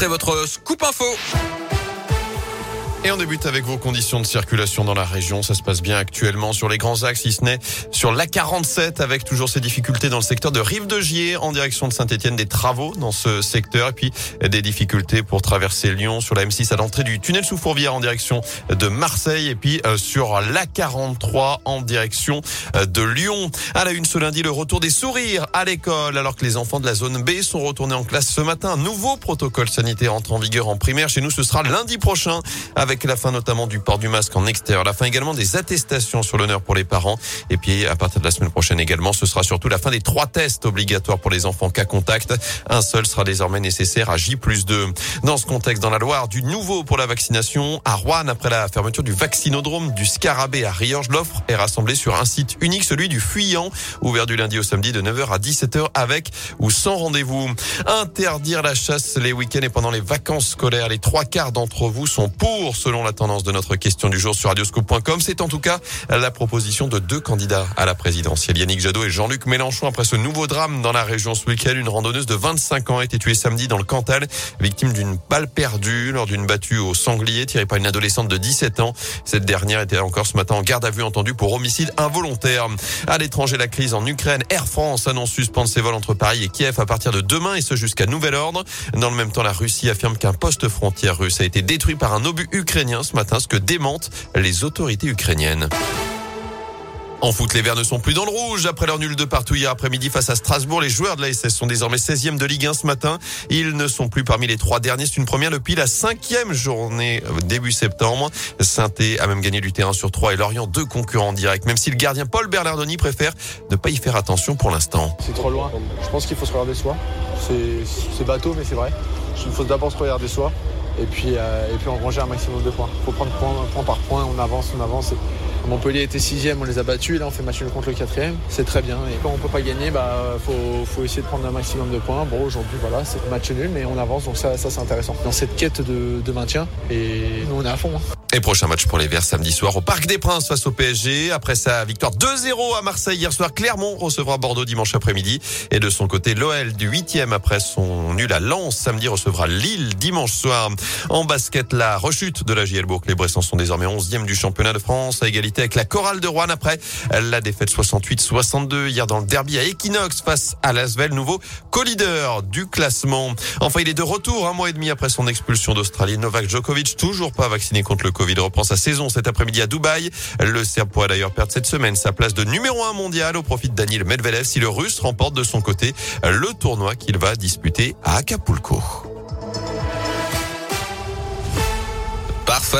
C'est votre scoop info. Et on débute avec vos conditions de circulation dans la région. Ça se passe bien actuellement sur les grands axes, si ce n'est sur l'A47 avec toujours ces difficultés dans le secteur de Rive de Gier en direction de Saint-Etienne. Des travaux dans ce secteur et puis des difficultés pour traverser Lyon sur la M6 à l'entrée du tunnel sous Fourvière en direction de Marseille et puis euh, sur l'A43 en direction euh, de Lyon. À la une ce lundi, le retour des sourires à l'école alors que les enfants de la zone B sont retournés en classe ce matin. Nouveau protocole sanitaire entre en vigueur en primaire. Chez nous, ce sera lundi prochain la fin notamment du port du masque en extérieur, la fin également des attestations sur l'honneur pour les parents. Et puis à partir de la semaine prochaine également, ce sera surtout la fin des trois tests obligatoires pour les enfants cas contact. Un seul sera désormais nécessaire à J plus 2. Dans ce contexte, dans la Loire, du nouveau pour la vaccination à Rouen après la fermeture du vaccinodrome du Scarabée à Riorges. L'offre est rassemblée sur un site unique, celui du Fuyant, ouvert du lundi au samedi de 9h à 17h avec ou sans rendez-vous. Interdire la chasse les week-ends et pendant les vacances scolaires. Les trois quarts d'entre vous sont pour selon la tendance de notre question du jour sur radioscope.com. C'est en tout cas la proposition de deux candidats à la présidentielle, Yannick Jadot et Jean-Luc Mélenchon. Après ce nouveau drame dans la région ce week-end, une randonneuse de 25 ans a été tuée samedi dans le Cantal, victime d'une balle perdue lors d'une battue au sanglier tirée par une adolescente de 17 ans. Cette dernière était encore ce matin en garde à vue entendue pour homicide involontaire. À l'étranger, la crise en Ukraine. Air France annonce suspendre ses vols entre Paris et Kiev à partir de demain et ce jusqu'à nouvel ordre. Dans le même temps, la Russie affirme qu'un poste frontière russe a été détruit par un obus ukrainien ce matin, ce que démentent les autorités ukrainiennes. En foot, les Verts ne sont plus dans le rouge. Après leur nul de partout hier après-midi face à Strasbourg, les joueurs de la SS sont désormais 16e de Ligue 1 ce matin. Ils ne sont plus parmi les trois derniers. C'est une première depuis la cinquième journée début septembre. saint a même gagné du terrain sur trois et Lorient deux concurrents directs. Même si le gardien Paul Bernardoni préfère ne pas y faire attention pour l'instant. C'est trop loin. Je pense qu'il faut se regarder soi. C'est bateau, mais c'est vrai. Il faut d'abord se regarder soi et puis, euh, et puis engranger un maximum de points. Il faut prendre point, point par point, on avance, on avance. Montpellier était sixième, on les a battus, là on fait match nul contre le quatrième, c'est très bien. Et quand on peut pas gagner, bah faut, faut essayer de prendre un maximum de points. Bon aujourd'hui voilà, c'est match nul, mais on avance, donc ça, ça c'est intéressant. Dans cette quête de, de maintien, et nous on est à fond. Hein. Et prochain match pour les Verts samedi soir au Parc des Princes face au PSG. Après sa victoire 2-0 à Marseille hier soir, Clermont recevra Bordeaux dimanche après-midi. Et de son côté, l'OL du 8e après son nul à Lens samedi recevra Lille dimanche soir. En basket, la rechute de la JL Bourg. Les Bressans sont désormais 11e du championnat de France à égalité avec la chorale de Rouen après la défaite 68-62 hier dans le derby à Equinox face à Lasvel, nouveau co-leader du classement. Enfin, il est de retour un mois et demi après son expulsion d'Australie. Novak Djokovic, toujours pas vacciné contre le Covid reprend sa saison cet après-midi à Dubaï. Le Serbe pourrait d'ailleurs perdre cette semaine sa place de numéro un mondial au profit de Daniel Medvedev si le Russe remporte de son côté le tournoi qu'il va disputer à Acapulco. Parfait.